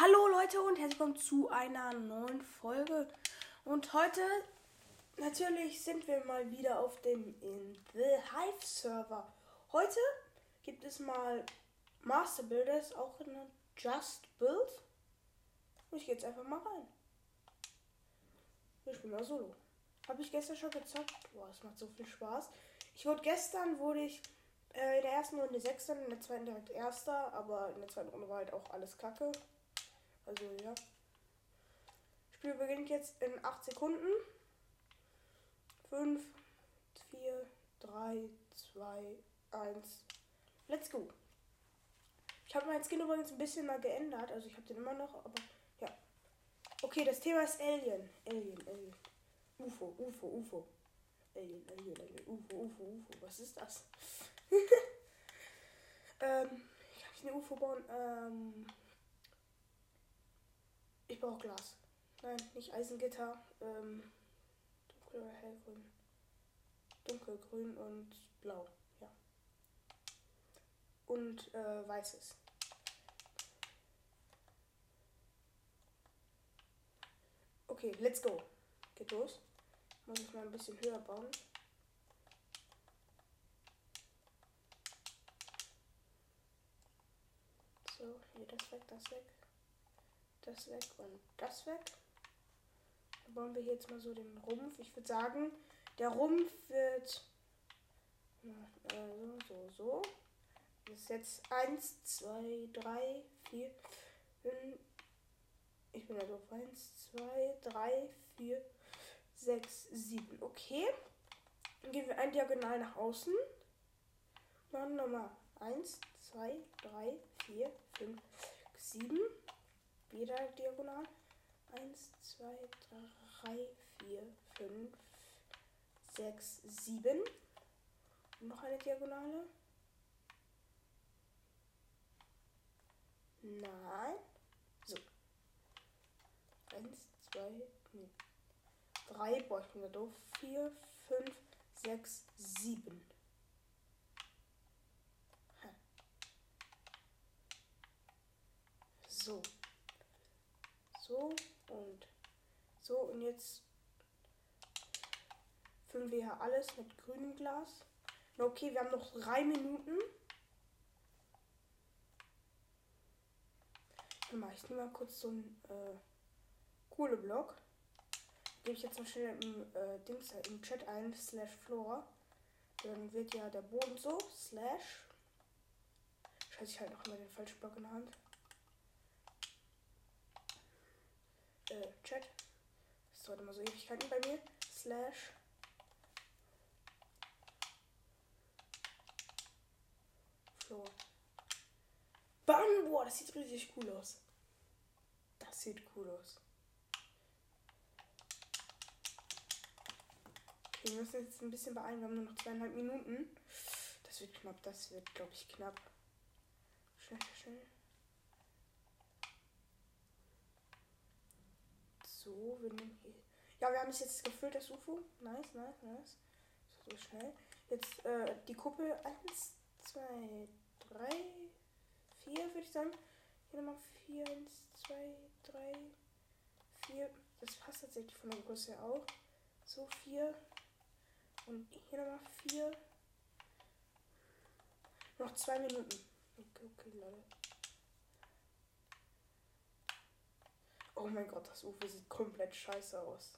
Hallo Leute und herzlich willkommen zu einer neuen Folge. Und heute natürlich sind wir mal wieder auf dem in The Hive Server. Heute gibt es mal Master Builders, auch in Just Build. Und ich gehe jetzt einfach mal rein. Ich spiele mal Solo. Habe ich gestern schon gezockt? Boah, es macht so viel Spaß. Ich wurde gestern wurde ich äh, in der ersten Runde Sechster, in der zweiten direkt Erster, aber in der zweiten Runde war halt auch alles Kacke. Also ja. Spiel beginnt jetzt in 8 Sekunden. 5, 4, 3, 2, 1. Let's go. Ich habe meinen Skin übrigens ein bisschen mal geändert. Also ich habe den immer noch, aber ja. Okay, das Thema ist Alien. Alien, Alien. UFO, UFO, UFO. Alien, Alien, Alien. UFO, UFO, UFO. Was ist das? ähm, ich eine UFO bauen? Ähm, ich brauche Glas. Nein, nicht Eisengitter. Ähm, dunkel oder hellgrün. Dunkelgrün und blau. Ja. Und äh, weißes. Okay, let's go. Geht los. Muss ich mal ein bisschen höher bauen. So, hier das weg, das weg das weg und das weg. Dann bauen wir hier jetzt mal so den Rumpf. Ich würde sagen, der Rumpf wird äh, so, so. Das ist jetzt 1, 2, 3, 4, 5. Ich bin also auf 1, 2, 3, 4, 6, 7. Okay. Dann gehen wir ein Diagonal nach außen. Machen nochmal 1, 2, 3, 4, 5, 7 wieder diagonal. 1, 2, 3, 4, 5, 6, 7. noch eine Diagonale. Nein. So. 1, 2, nee. 3. Boah, ich bin da doof. 4, 5, 6, 7. So so und so. Und jetzt füllen wir hier alles mit grünem Glas. Okay, wir haben noch drei Minuten. Ich nehme mal kurz so einen äh, Kohleblock. Gebe ich jetzt mal schnell im, äh, Dings, im Chat ein, slash floor. Dann wird ja der Boden so, slash. Scheiße, ich halt noch immer den falschen Block in der Hand. Äh, Chat. Das dauert immer so Ewigkeiten bei mir. Slash. Floor. Bam! Boah, das sieht richtig cool aus. Das sieht cool aus. Okay, wir müssen jetzt ein bisschen beeilen. Wir haben nur noch zweieinhalb Minuten. Das wird knapp. Das wird, glaube ich, knapp. Schnell, schnell. So, wir nehmen hier. Ja, wir haben es jetzt gefüllt, das UFO. Nice, nice, nice. So, schnell. Jetzt äh, die Kuppel. Eins, zwei, drei, vier, würde ich sagen. Hier nochmal vier, eins, zwei, drei, vier. Das passt tatsächlich von der Größe auch. So, vier. Und hier nochmal vier. Noch zwei Minuten. Okay, okay, Leute. Oh mein Gott, das UFO sieht komplett scheiße aus.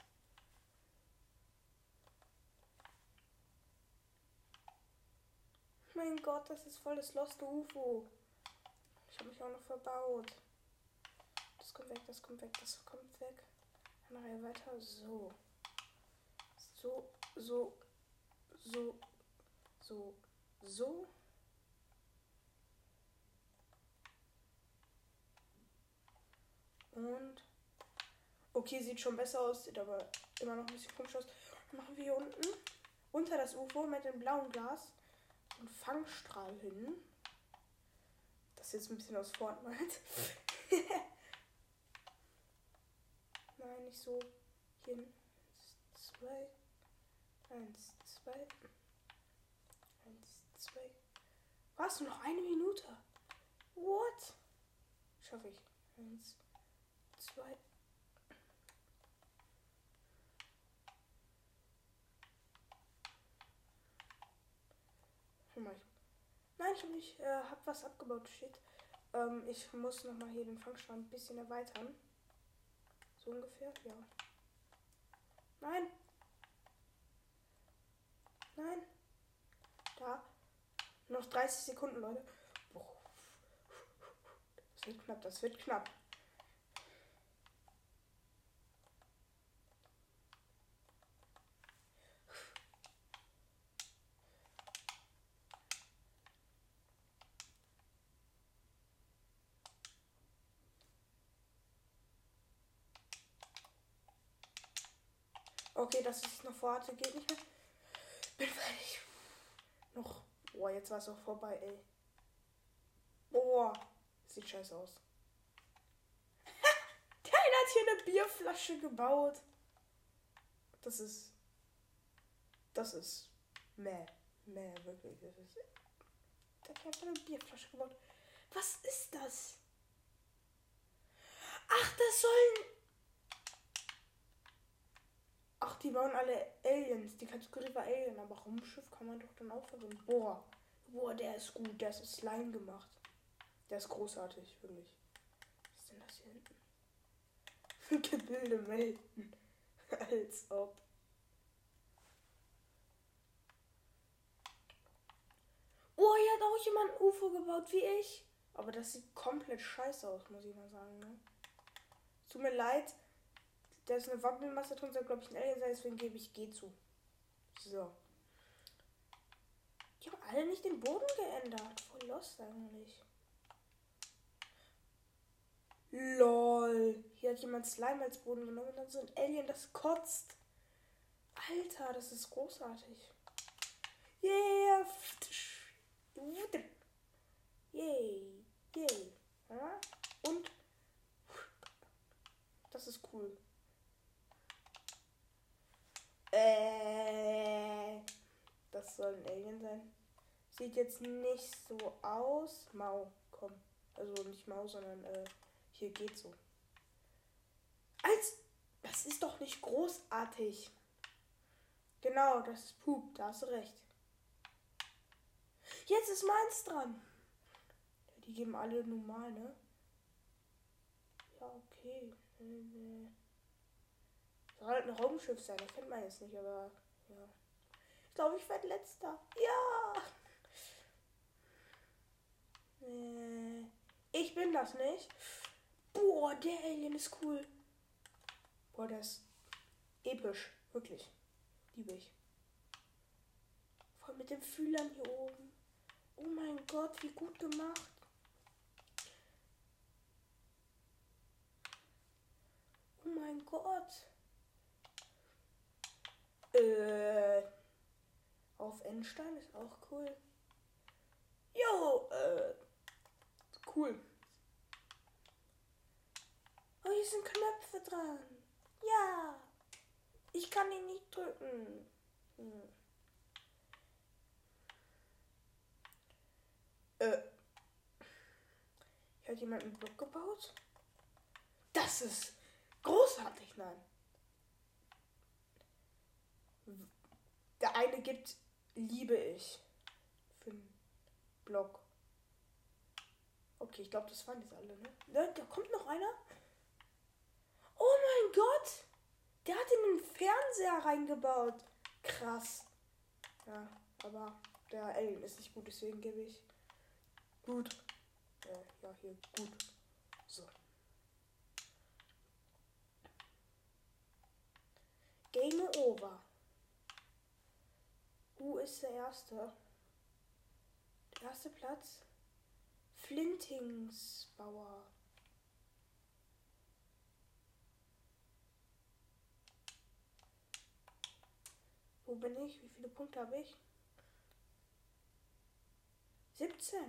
Mein Gott, das ist voll das loste UFO. Ich habe mich auch noch verbaut. Das kommt weg, das kommt weg, das kommt weg. Eine Reihe weiter. So. So, so, so, so, so. Und Okay, sieht schon besser aus, sieht aber immer noch ein bisschen komisch aus. Machen wir hier unten unter das UFO mit dem blauen Glas einen Fangstrahl hin. Das ist jetzt ein bisschen aus Fortnite. Nein, nicht so. Hier eins, zwei. Eins, zwei. Eins, zwei. Was? Noch eine Minute? What? Schaffe ich. Eins, zwei. Zwei. Nein, ich habe nicht, äh, hab was abgebaut, shit. Ähm, ich muss noch mal hier den Fangstand ein bisschen erweitern. So ungefähr, ja. Nein. Nein. Da. Noch 30 Sekunden, Leute. Das wird knapp, das wird knapp. Okay, dass ich noch vorhatte, geht nicht mehr. Bin fertig. Noch. Boah, jetzt war es auch vorbei, ey. Boah. Sieht scheiße aus. Der hat hier eine Bierflasche gebaut. Das ist. Das ist. Meh. Meh, wirklich. Das ist. Der hat einfach eine Bierflasche gebaut. Was ist das? Ach, das sollen. Ach, die bauen alle Aliens. Die Kategorie war Alien, aber Raumschiff kann man doch dann auch verwenden. Boah. Boah, der ist gut. Der ist Slime gemacht. Der ist großartig, wirklich. Was ist denn das hier hinten? Gebilde melden. Als ob. Oh, hier hat auch jemand ein UFO gebaut, wie ich. Aber das sieht komplett scheiße aus, muss ich mal sagen. Ne? Tut mir leid. Da ist eine Wappelmasse drin, soll glaube ich ein Alien sein, deswegen gebe ich G zu. So. Die haben alle nicht den Boden geändert. Voll lost eigentlich. LOL. Hier hat jemand Slime als Boden genommen und dann so ein Alien, das kotzt. Alter, das ist großartig. Yeah. Yay. Yay. Und das ist cool. Äh, das soll ein Alien sein. Sieht jetzt nicht so aus. Mau, komm. Also nicht Mau, sondern äh, hier geht so. Als. Das ist doch nicht großartig. Genau, das ist Pup, da hast du recht. Jetzt ist meins dran. Die geben alle normal, ne? Ja, okay. Soll halt ein Raumschiff sein, das kennt man jetzt nicht, aber ja. Ich glaube, ich werde letzter. Ja! Äh, ich bin das nicht. Boah, der Alien ist cool. Boah, der ist episch. Wirklich. Liebe ich. Voll mit den Fühlern hier oben. Oh mein Gott, wie gut gemacht. Oh mein Gott. Äh. Auf Endstein ist auch cool. Jo, äh. Cool. Oh, hier sind Knöpfe dran. Ja. Ich kann ihn nicht drücken. Hm. Äh. Hier hat jemand einen Block gebaut? Das ist großartig, nein. Der eine gibt Liebe ich. Für einen Block. Okay, ich glaube, das waren jetzt alle, ne? ne? Da kommt noch einer. Oh mein Gott! Der hat in den Fernseher reingebaut. Krass. Ja, aber der Alien ist nicht gut, deswegen gebe ich gut. Äh, ja, hier, gut. So. Game over. Wo ist der erste? Der erste Platz. Flintingsbauer. Wo bin ich? Wie viele Punkte habe ich? 17.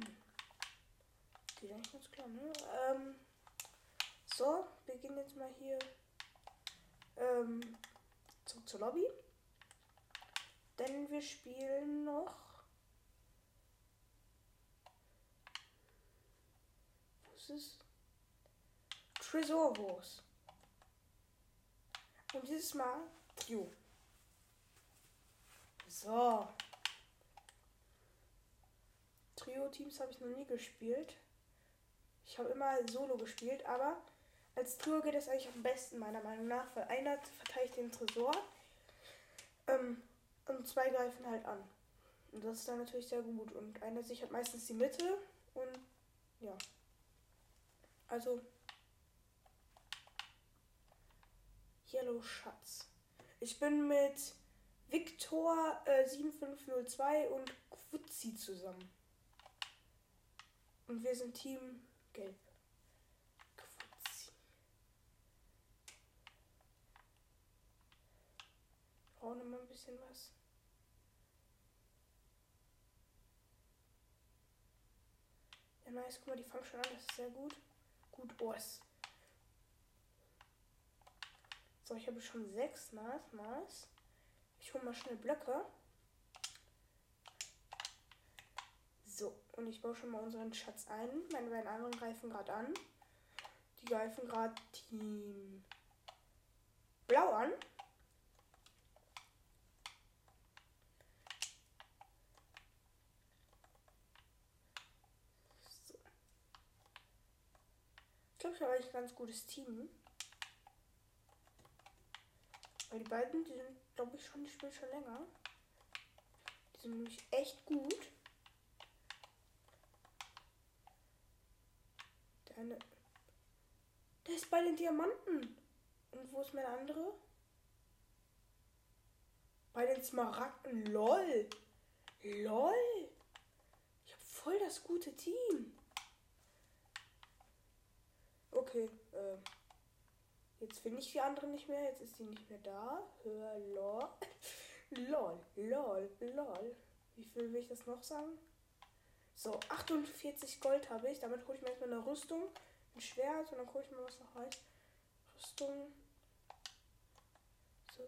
Geht ganz klar, ne? Ähm, so, gehen jetzt mal hier ähm, zurück zur Lobby. Denn wir spielen noch ist Tresorwurst. Und dieses Mal Trio. So. Trio-Teams habe ich noch nie gespielt. Ich habe immer Solo gespielt, aber als Trio geht es eigentlich am besten, meiner Meinung nach, weil einer verteidigt den Tresor ähm, und zwei greifen halt an. Und das ist dann natürlich sehr gut. Und einer sichert meistens die Mitte und ja. Also Yellow Schatz. Ich bin mit Victor äh, 7502 und Quutzi zusammen. Und wir sind Team Gelb. Quutzi. Brauchen wir mal ein bisschen was. Ja, nice. Guck mal, die fangen schon an. Das ist sehr gut. Gut, es so, ich habe schon sechs Nice, nice. Ich hole mal schnell Blöcke. So, und ich baue schon mal unseren Schatz ein. Meine beiden anderen greifen gerade an. Die greifen gerade Team Blau an. Ich glaube, ich habe eigentlich ein ganz gutes Team. Weil die beiden, die sind, glaube ich, schon, die spielen schon länger. Die sind nämlich echt gut. Der. Der ist bei den Diamanten. Und wo ist mein andere? Bei den Smaragden. LOL. LOL. Ich habe voll das gute Team. Okay, äh. Jetzt finde ich die andere nicht mehr. Jetzt ist sie nicht mehr da. Hör, lol. lol, lol, lol. Wie viel will ich das noch sagen? So, 48 Gold habe ich. Damit hole ich mir erstmal eine Rüstung, ein Schwert und dann hole ich mir was noch rein. Rüstung. So,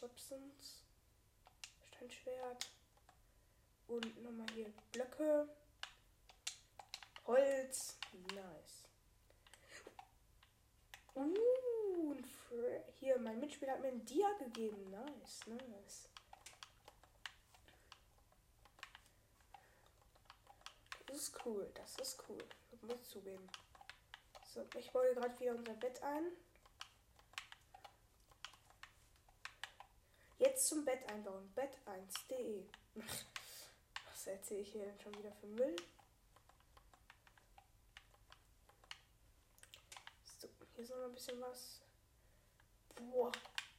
Weapons. Steinschwert. Und nochmal hier Blöcke. Holz. Nice. Uh, hier, mein Mitspieler hat mir ein Dia gegeben. Nice, nice. Das ist cool, das ist cool. Das muss ich zugeben. So, ich baue gerade wieder unser Bett ein. Jetzt zum Bett einbauen. Bett1.de. Was erzähle ich hier denn schon wieder für Müll? Hier ist noch ein bisschen was. Boah,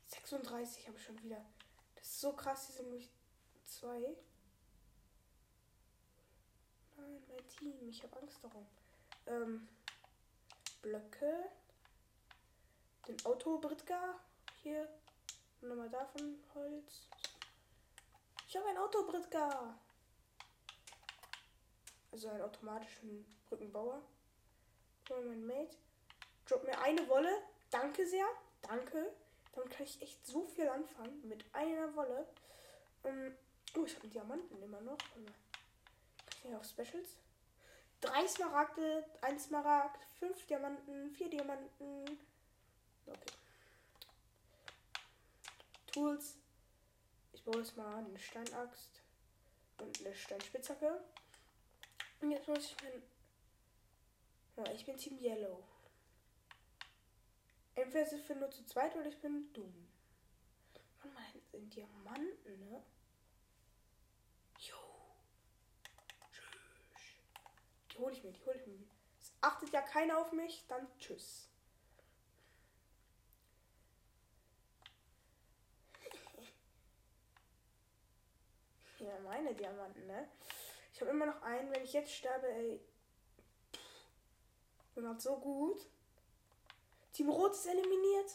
36 habe ich schon wieder. Das ist so krass, hier sind nämlich zwei. Nein, mein Team, ich habe Angst darum. Ähm, Blöcke. Den Auto Britka. Hier. Nochmal davon Holz. Ich habe ein Auto Britka. Also einen automatischen Brückenbauer. Und mein Mate. Drop mir eine Wolle. Danke sehr. Danke. Damit kann ich echt so viel anfangen. Mit einer Wolle. Ähm, oh, ich habe Diamanten immer noch. Kann ich auf Specials? Drei Smaragde, ein Smaragd, fünf Diamanten, vier Diamanten. Okay. Tools. Ich baue jetzt mal eine Steinaxt und eine Steinspitzhacke. Und jetzt muss ich mein. Ja, ich bin Team Yellow. Entweder sind wir nur zu zweit oder ich bin dumm. Und mal, sind Diamanten, ne? Jo. Tschüss. Die hole ich mir, die hole ich mir. Es achtet ja keiner auf mich, dann tschüss. ja, meine Diamanten, ne? Ich habe immer noch einen, wenn ich jetzt sterbe, ey. Bin halt so gut. Team Rot ist eliminiert.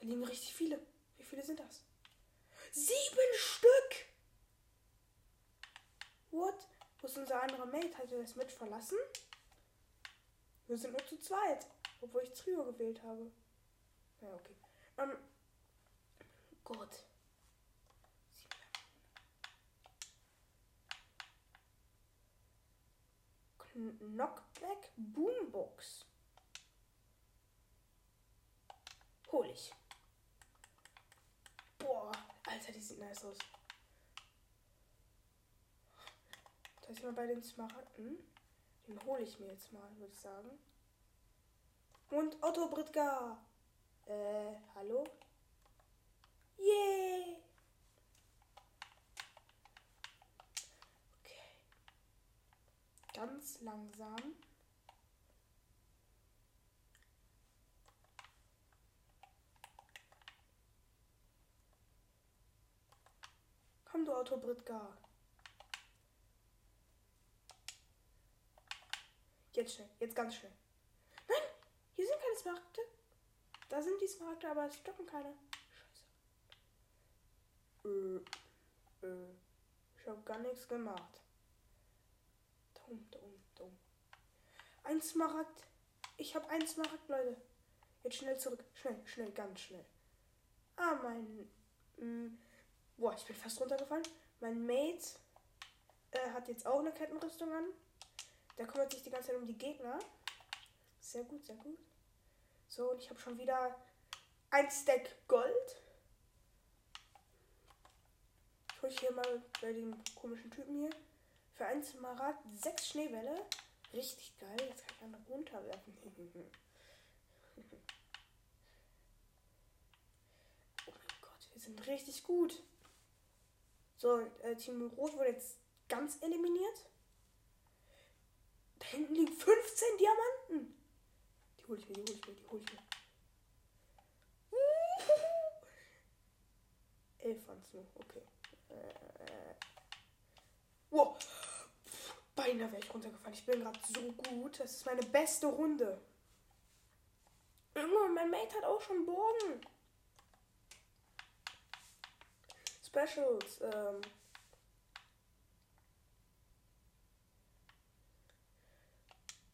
Da liegen richtig viele. Wie viele sind das? Sieben Stück! What? Wo ist unser anderer Mate? Hat er das mit verlassen? Wir sind nur zu zweit. Obwohl ich Trio gewählt habe. Ja, okay. Ähm, Gott. Knockback Boombox. Hol ich. Boah, Alter, die sieht nice aus. Da ist mal bei den Smaragden. Den hole ich mir jetzt mal, würde ich sagen. Und Otto Britka. Äh, hallo? Yeah! Ganz langsam. Komm, du Otto Britka. Jetzt schnell, jetzt ganz schnell. Nein, hier sind keine Smaragde. Da sind die Smaragde, aber es stoppen keine. Scheiße. Äh, äh, ich habe gar nichts gemacht. Dumm, dumm, dumm. Ein Smaragd. Ich habe einen Smaragd, Leute. Jetzt schnell zurück. Schnell, schnell, ganz schnell. Ah, mein. Mh, mm, boah, ich bin fast runtergefallen. Mein Mate äh, hat jetzt auch eine Kettenrüstung an. Der kümmert sich die ganze Zeit um die Gegner. Sehr gut, sehr gut. So, und ich habe schon wieder ein Stack Gold. Ich hole hier mal bei dem komischen Typen hier. Für ein Smaragd sechs Schneebälle. Richtig geil. Jetzt kann ich einen runterwerfen. oh mein Gott, wir sind richtig gut. So, äh, Team Rot wurde jetzt ganz eliminiert. Da hinten liegen 15 Diamanten. Die hole ich mir, die hole ich mir, die hole ich mir. Elf waren es nur, okay. Äh, wow. Beinahe wäre ich runtergefallen. Ich bin gerade so gut. Das ist meine beste Runde. Junge, mein Mate hat auch schon Bogen. Specials. Ähm,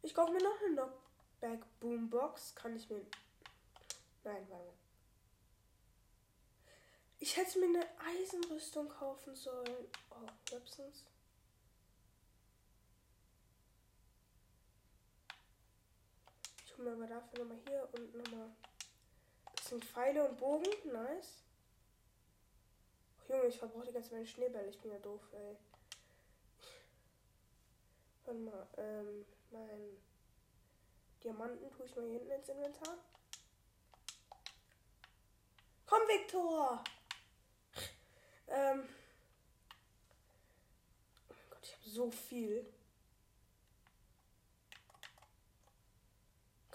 Ich kaufe mir noch eine Knockback Boombox. Kann ich mir. Nein, warte mal. Ich hätte mir eine Eisenrüstung kaufen sollen. Oh, Websons. Hole mir aber dafür nochmal hier und nochmal. Das sind Pfeile und Bogen. Nice. Ach, Junge, ich verbrauche die ganze Zeit meine Schneebälle. Ich bin ja doof, ey. Warte mal, ähm meinen Diamanten tue ich mal hier hinten ins Inventar. Komm, Viktor! Ähm. Oh mein Gott, ich habe so viel.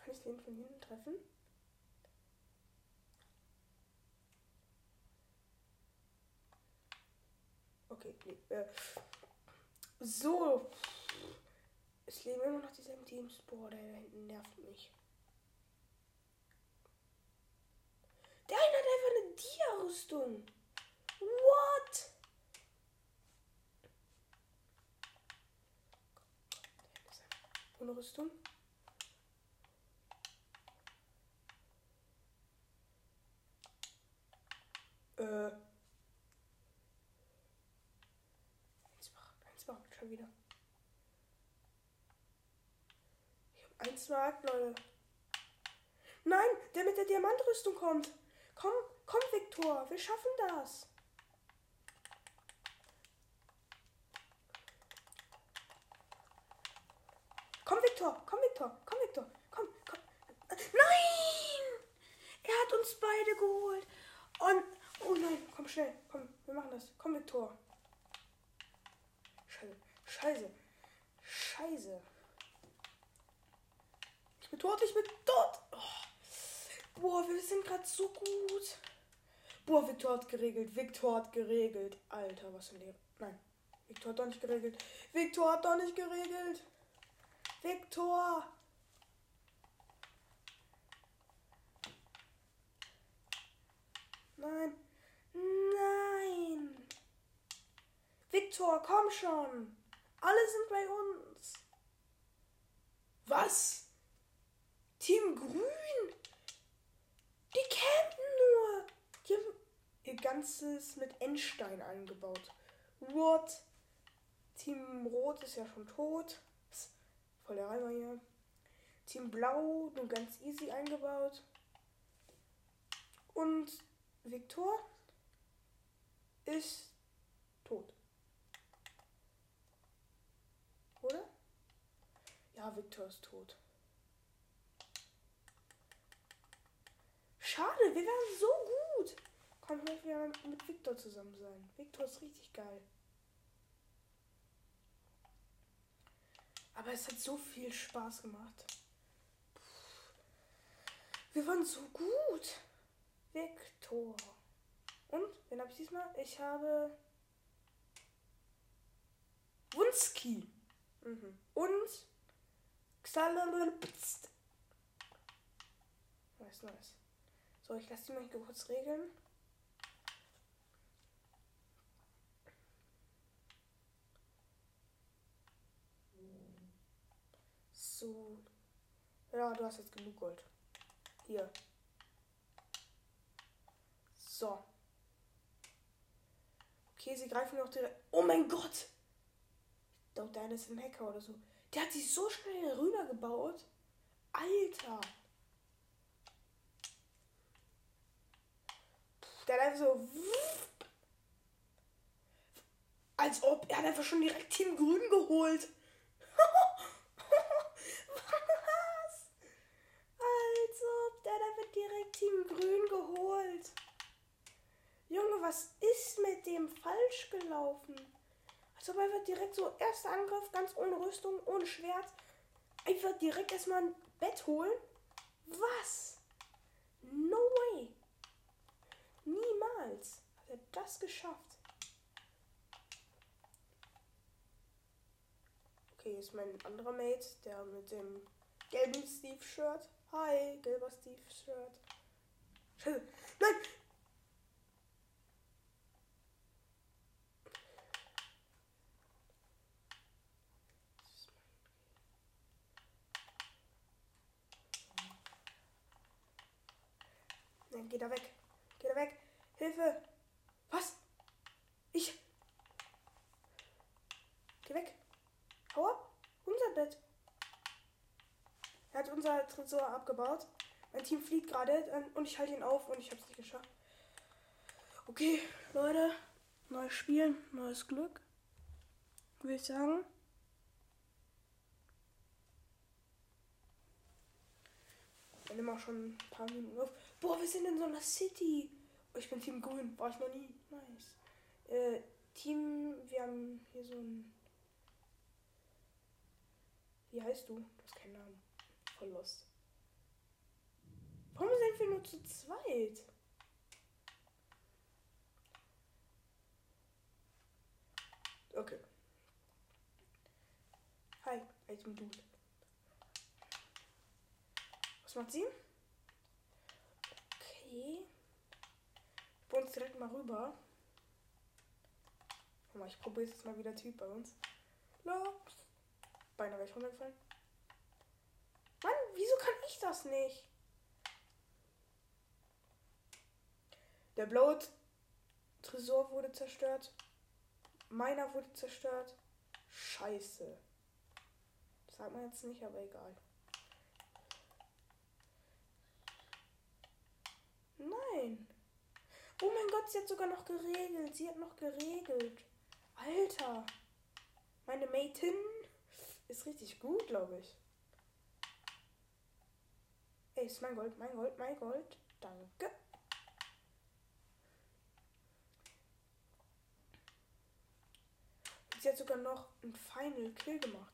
Kann ich den von hinten treffen? Okay, nee, äh. So. Es leben immer noch dieselben Teams. Boah, der da hinten nervt mich. Der eine hat einfach eine Dia-Rüstung. What? Ohne Rüstung. Äh. Eins macht, eins macht schon wieder. Eins Mark, Leute. Nein, der mit der Diamantrüstung kommt. Komm, komm, Viktor. Wir schaffen das. Komm, Viktor. Komm, Viktor. Komm, Viktor. Komm, komm. Nein! Er hat uns beide geholt. Und. Oh nein, komm schnell. Komm, wir machen das. Komm, Viktor. Scheiße. Scheiße. Scheiße. Ich bin tot, ich bin tot. Oh. Boah, wir sind gerade so gut. Boah, Victor hat geregelt. Victor hat geregelt. Alter, was ein Leben. Nein. Victor hat doch nicht geregelt. Victor hat doch nicht geregelt. Victor. Nein. Nein. Victor, komm schon. Alle sind bei uns. Was? Team Grün. Die campen nur. Die haben ihr ganzes mit Endstein eingebaut. What? Team Rot ist ja schon tot. Voll der Reimer hier. Team Blau, nur ganz easy eingebaut. Und Viktor ist tot. Oder? Ja, Viktor ist tot. Schade, wir wären so gut. Komm, ich will mit Viktor zusammen sein. Viktor ist richtig geil. Aber es hat so viel Spaß gemacht. Wir waren so gut. Viktor. Und, wen habe ich diesmal? Ich habe Wunski. Mhm. Und Xalalpst. Nice, nice. So, ich lasse die mal kurz regeln. So. Ja, du hast jetzt genug Gold. Hier. So. Okay, sie greifen noch direkt. Oh mein Gott! Ich glaube, deine ist ein Hacker oder so. Der hat sich so schnell rübergebaut. Alter! Der hat einfach so. Als ob er hat einfach schon direkt Team Grün geholt. direkt Team Grün geholt. Junge, was ist mit dem falsch gelaufen? Also weil wir direkt so erster Angriff, ganz ohne Rüstung, ohne Schwert, einfach direkt erstmal ein Bett holen. Was? No way. Niemals hat er das geschafft. Okay, ist mein anderer Mate, der mit dem gelben Steve-Shirt. Hi, gelber Steve-Shirt. Nein, geh da weg. Geh da weg. Hilfe. Was? Ich. Geh weg. Hau ab. Unser Bett. Er hat unser Tresor abgebaut. Mein Team fliegt gerade und ich halte ihn auf und ich habe es nicht geschafft. Okay, Leute, neues Spiel, neues Glück. Würde ich sagen. Wir nehmen auch schon ein paar Minuten auf. Boah, wir sind in so einer City. Oh, ich bin Team Grün. War ich noch nie. Nice. Äh, Team, wir haben hier so ein. Wie heißt du? Du hast keinen Namen voll lost. Warum sind wir nur zu zweit? Okay. Hi, bin Dude. Was macht sie? Okay. Ich uns direkt mal rüber. Guck mal, ich probiere jetzt mal wieder Typ bei uns. Los. Beinahe wäre ich runtergefallen. Mann, wieso kann ich das nicht? Der blaue Tresor wurde zerstört. Meiner wurde zerstört. Scheiße. Das sagt man jetzt nicht, aber egal. Nein. Oh mein Gott, sie hat sogar noch geregelt. Sie hat noch geregelt. Alter. Meine Matin ist richtig gut, glaube ich. Ey, ist mein Gold, mein Gold, mein Gold. Danke. Sie hat sogar noch ein Final Kill gemacht.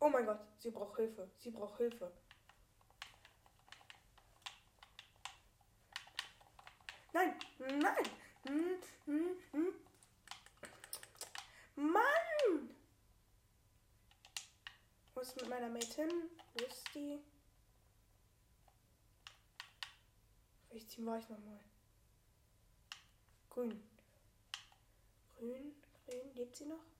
Oh mein Gott, sie braucht Hilfe. Sie braucht Hilfe. Nein, nein. Hm, hm, hm. Mann! Wo ist mit meiner Mate hin? Wo ist die? Welches Team war ich nochmal? Grün. Grün, grün, lebt sie noch?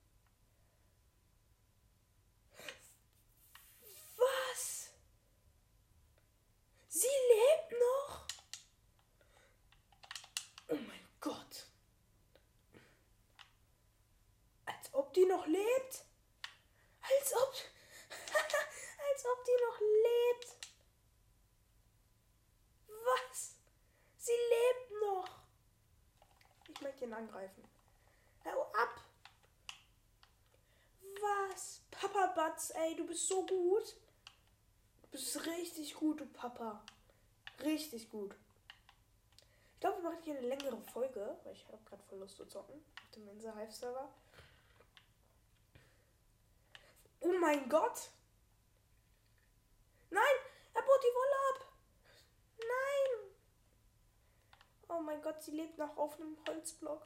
noch lebt? Als ob. als ob die noch lebt. Was? Sie lebt noch. Ich möchte ihn angreifen. Hau ab. Was? Papa Batz, ey, du bist so gut. Du bist richtig gut, du Papa. Richtig gut. Ich glaube, wir machen hier eine längere Folge, weil ich habe gerade voll Lust zu zocken auf dem Insa Hive Server. Oh mein Gott! Nein! Er baut die Wolle ab! Nein! Oh mein Gott, sie lebt noch auf einem Holzblock.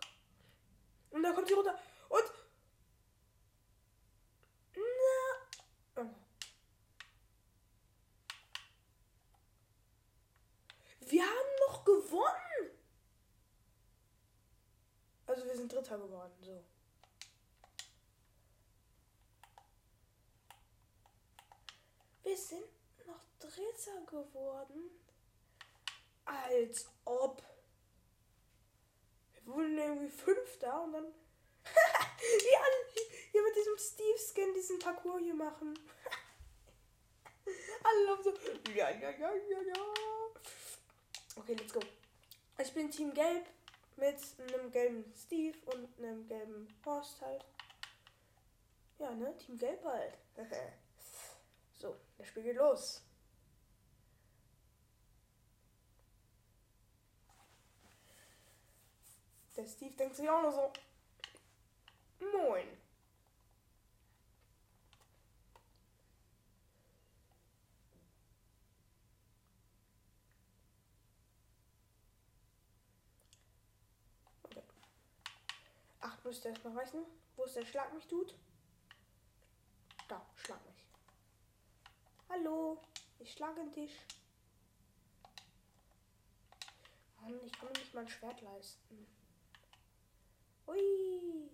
Und da kommt sie runter. Und. Na. Oh. Wir haben noch gewonnen! Also wir sind Dritter geworden, so. Wir sind noch Dritter geworden. Als ob. Wir wurden irgendwie Fünfter und dann. ja, hier mit diesem Steve-Skin diesen Parcours hier machen. Alle laufen so. Ja, ja, ja, ja, ja. Okay, let's go. Ich bin Team Gelb mit einem gelben Steve und einem gelben Horst halt. Ja, ne? Team Gelb halt. so, das Spiel geht los. Der Steve denkt sich auch nur so. Moin. Okay. Acht müsste erstmal reichen. Wo ist der Schlag mich tut? Da, schlag mich. Hallo, ich schlage den Tisch. Mann, ich kann mir nicht mal ein Schwert leisten. Ui,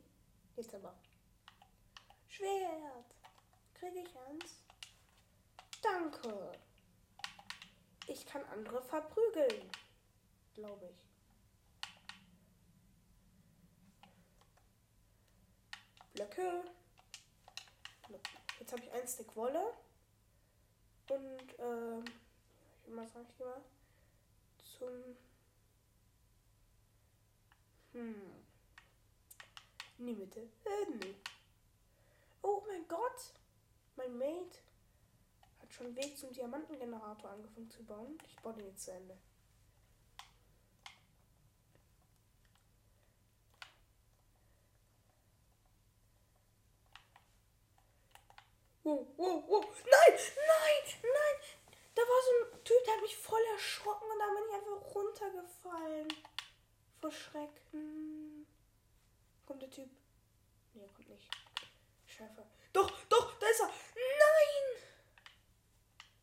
jetzt aber. Schwert. Kriege ich eins? Danke. Ich kann andere verprügeln. Glaube ich. Blöcke. Jetzt habe ich ein Stick Wolle. Und, ähm, ich will ich gehe mal zum. Hm. In die Mitte. Äh. Oh mein Gott! Mein Mate hat schon einen Weg zum Diamantengenerator angefangen zu bauen. Ich baue den jetzt zu Ende. Wow, wow, wow. Nein, nein, nein. Da war so ein Typ, der hat mich voll erschrocken und da bin ich einfach runtergefallen. Vor Schrecken. Kommt der Typ? Nee, kommt nicht. Schärfer. Doch, doch, da ist er. Nein!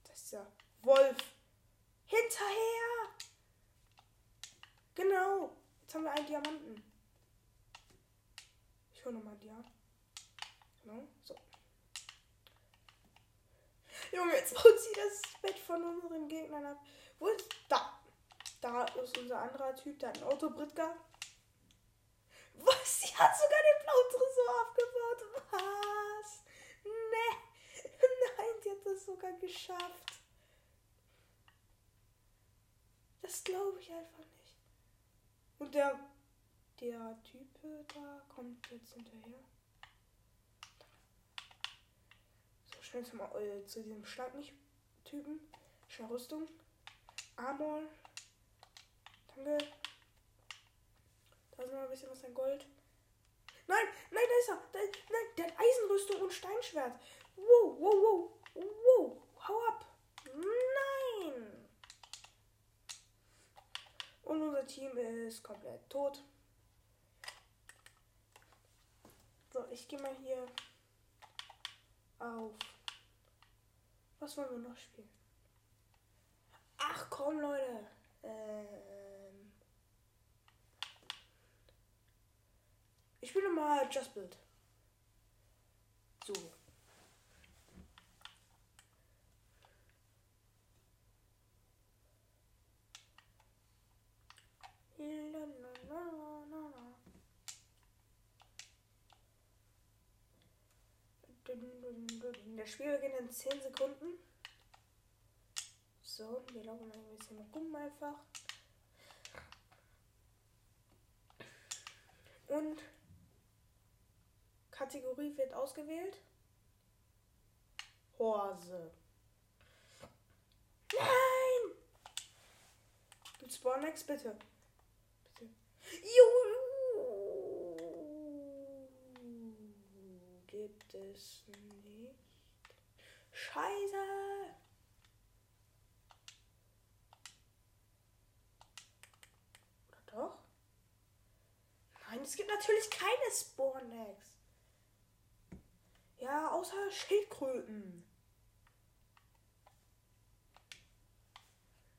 Das ist der Wolf. Hinterher! Genau. Jetzt haben wir einen Diamanten. Ich hole nochmal Diamant. Genau, so. Junge, jetzt haut sie das Bett von unseren Gegnern ab. Wo ist. Da! Da ist unser anderer Typ, der hat ein Auto Britka. Was? Sie hat sogar den blauen Tresor aufgebaut. Was? Nee. Nein, die hat das sogar geschafft. Das glaube ich einfach nicht. Und der, der Typ da kommt jetzt hinterher. schnell zum, äh, zu diesem Schlag-Mich-Typen. Schnell Rüstung. Armor. Danke. Ist noch ein bisschen was an Gold. Nein, nein, da ist er. Da, nein, der hat Eisenrüstung und Steinschwert. Wow, wow, wow. Wow, hau ab. Nein. Und unser Team ist komplett tot. So, ich gehe mal hier auf was wollen wir noch spielen? Ach komm, Leute. Ähm ich spiele mal Just Build. So. Das Spiel beginnt in 10 Sekunden. So, wir laufen ein bisschen rum einfach. Und Kategorie wird ausgewählt. Horse. Nein! Gibt's Spawnex, bitte? Bitte. Juhu! Gibt es nicht. Scheiße! Oder doch? Nein, es gibt natürlich keine Spawnex. Ja, außer Schildkröten.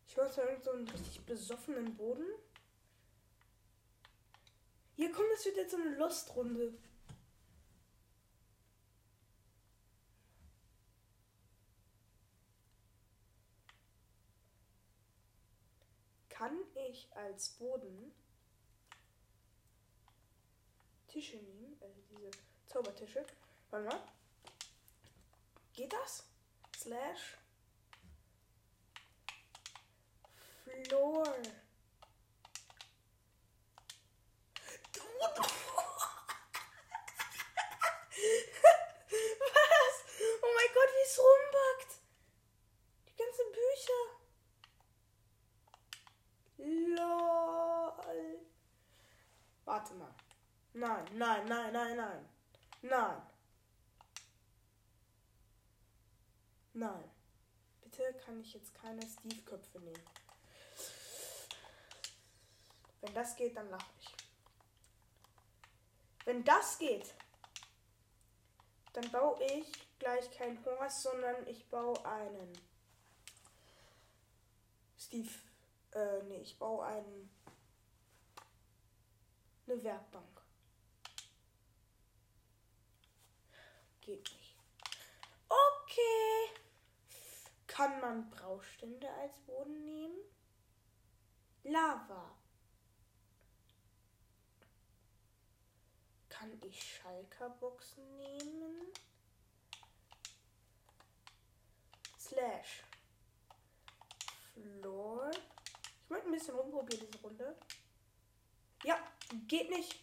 Ich irgend so einen richtig besoffenen Boden. Hier kommt, es wird jetzt so eine Lost-Runde. Kann ich als Boden Tische nehmen, also diese Zaubertische. Warte mal. Geht das? Slash Floor. Was? Oh mein Gott, wie es rumbackt. Die ganzen Bücher. LOL. Warte mal. Nein, nein, nein, nein, nein. Nein. Nein. Bitte kann ich jetzt keine Steve-Köpfe nehmen. Wenn das geht, dann lache ich. Wenn das geht, dann baue ich gleich kein Horst, sondern ich baue einen Steve. Äh, nee, ich baue einen. Eine Werkbank. Geht nicht. Okay. Kann man Braustände als Boden nehmen? Lava. Kann ich Schalker-Boxen nehmen? Slash. Floor. Ich möchte ein bisschen rumprobieren diese Runde. Ja, geht nicht.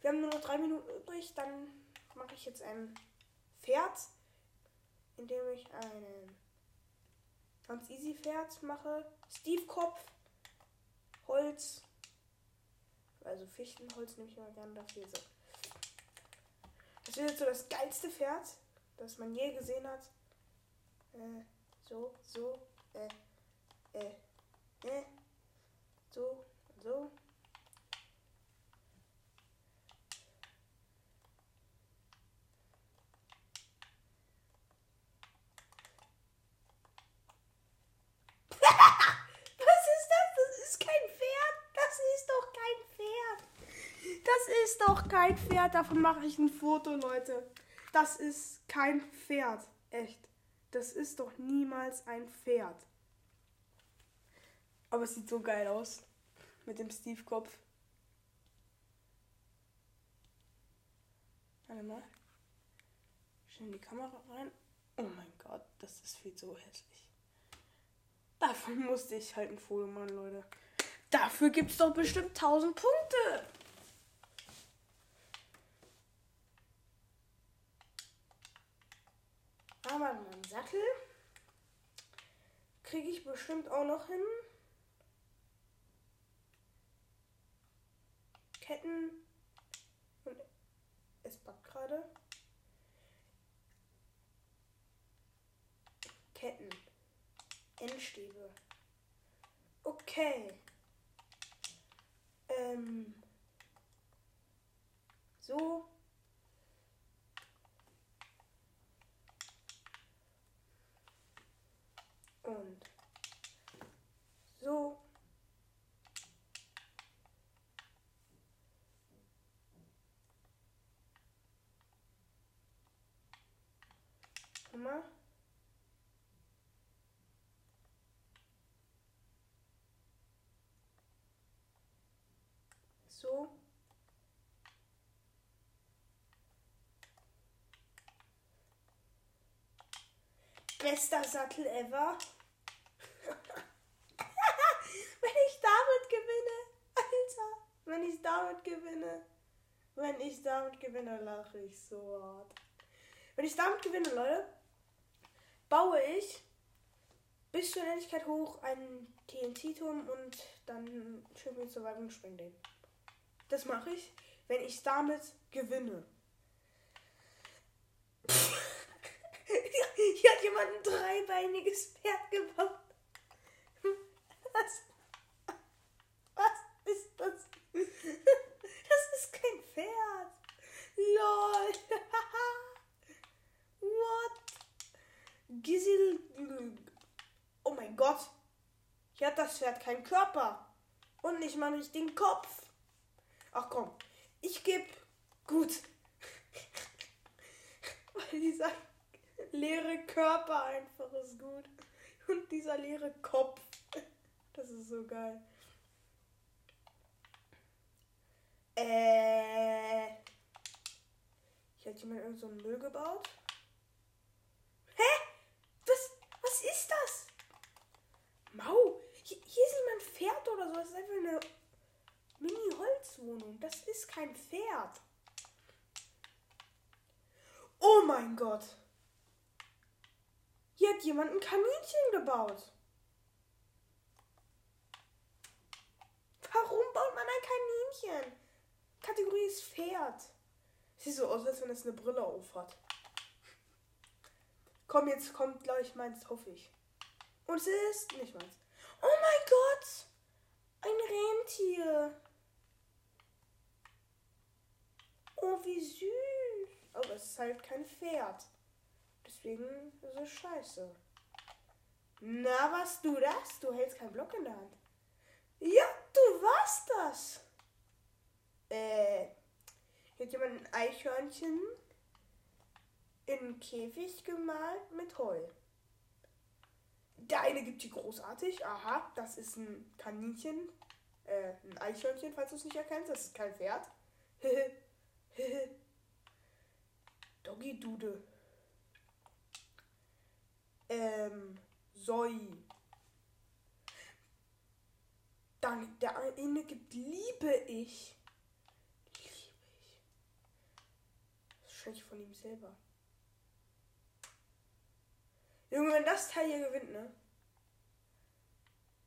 Wir haben nur noch drei Minuten übrig. Dann mache ich jetzt ein Pferd, indem ich einen ganz easy Pferd mache. Steve Kopf, Holz. Also Fichtenholz nehme ich immer gerne dafür. So. Das ist jetzt so das geilste Pferd, das man je gesehen hat. Äh, so, so, äh, äh, äh, so, so. Was ist das? Das ist kein Pferd. Das ist doch kein Pferd. Das ist doch kein Pferd. Davon mache ich ein Foto, Leute. Das ist kein Pferd. Echt. Das ist doch niemals ein Pferd. Aber es sieht so geil aus. Mit dem Steve-Kopf. Warte mal. Schnell die Kamera rein. Oh mein Gott, das ist viel zu hässlich. Davon musste ich halt ein Foto machen, Leute. Dafür gibt es doch bestimmt 1000 Punkte. Aber einen Sattel kriege ich bestimmt auch noch hin. Ketten und es backt gerade. Ketten. Endstäbe. Okay. Ähm. So. Und so. Hammer. So. Bester Sattel ever. Wenn ich damit gewinne. Alter. Wenn ich damit gewinne. Wenn ich damit gewinne, lache ich so hart. Wenn ich damit gewinne, Leute, baue ich bis zur Endlichkeit hoch einen TNT-Turm und dann mit zur Weibung springen den. Das mache ich, wenn ich damit gewinne. Hier hat jemand ein dreibeiniges Pferd gebaut. Was? das? Ist kein Pferd. Lol. What? Gisel. Oh mein Gott. Hier hat das Pferd keinen Körper. Und nicht mal nicht den Kopf. Ach komm. Ich gebe gut. Weil dieser leere Körper einfach ist gut. Und dieser leere Kopf. Das ist so geil. Äh. Hier hat jemand irgend so einen Müll gebaut. Hä? Was, was ist das? Mau, hier, hier ist jemand Pferd oder so. Das ist einfach eine Mini-Holzwohnung. Das ist kein Pferd. Oh mein Gott. Hier hat jemand ein Kaninchen gebaut. Warum baut man ein Kaninchen? Kategorie ist Pferd. Sieht so aus, als wenn es eine Brille auf hat. Komm, jetzt kommt, glaube ich, meins, hoffe ich. Und es ist nicht meins. Oh mein Gott! Ein Rentier. Oh, wie süß. Aber es ist halt kein Pferd. Deswegen ist es scheiße. Na, was du das? Du hältst keinen Block in der Hand. Ja, du warst das. Äh, hat jemand ein Eichhörnchen in einen Käfig gemalt mit Heu. Der eine gibt die großartig. Aha, das ist ein Kaninchen. Äh, ein Eichhörnchen, falls du es nicht erkennst. Das ist kein Pferd. Doggy Dude. Ähm, Soi. Dann, der eine gibt Liebe ich. Liebe ich. Wahrscheinlich von ihm selber. Junge, wenn das Teil hier gewinnt, ne?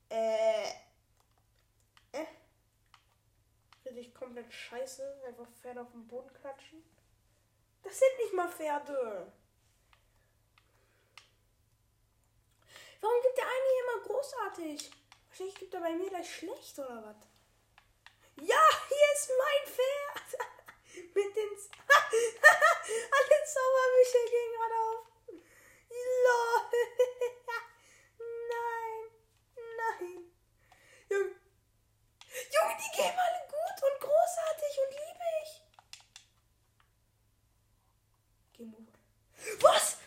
Äh. Äh. Richtig komplett scheiße. Einfach Pferde auf den Boden klatschen. Das sind nicht mal Pferde. Warum gibt der eine hier immer großartig? Wahrscheinlich gibt er bei mir gleich schlecht oder was? Ja, hier ist mein Pferd. Mit den. Alle Zauberbücher gehen gerade auf. Lol. nein. Nein. Junge. Junge, die gehen alle gut und großartig und liebig. Game over. Was?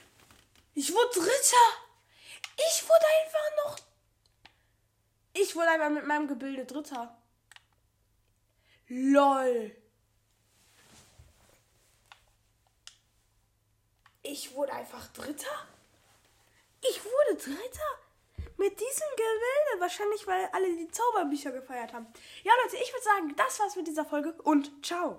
Ich wurde Dritter. Ich wurde einfach noch. Ich wurde einfach mit meinem Gebilde Dritter. LOL. Ich wurde einfach Dritter? Ich wurde Dritter? Mit diesem Gebilde? Wahrscheinlich, weil alle die Zauberbücher gefeiert haben. Ja, Leute, ich würde sagen, das war's mit dieser Folge und ciao.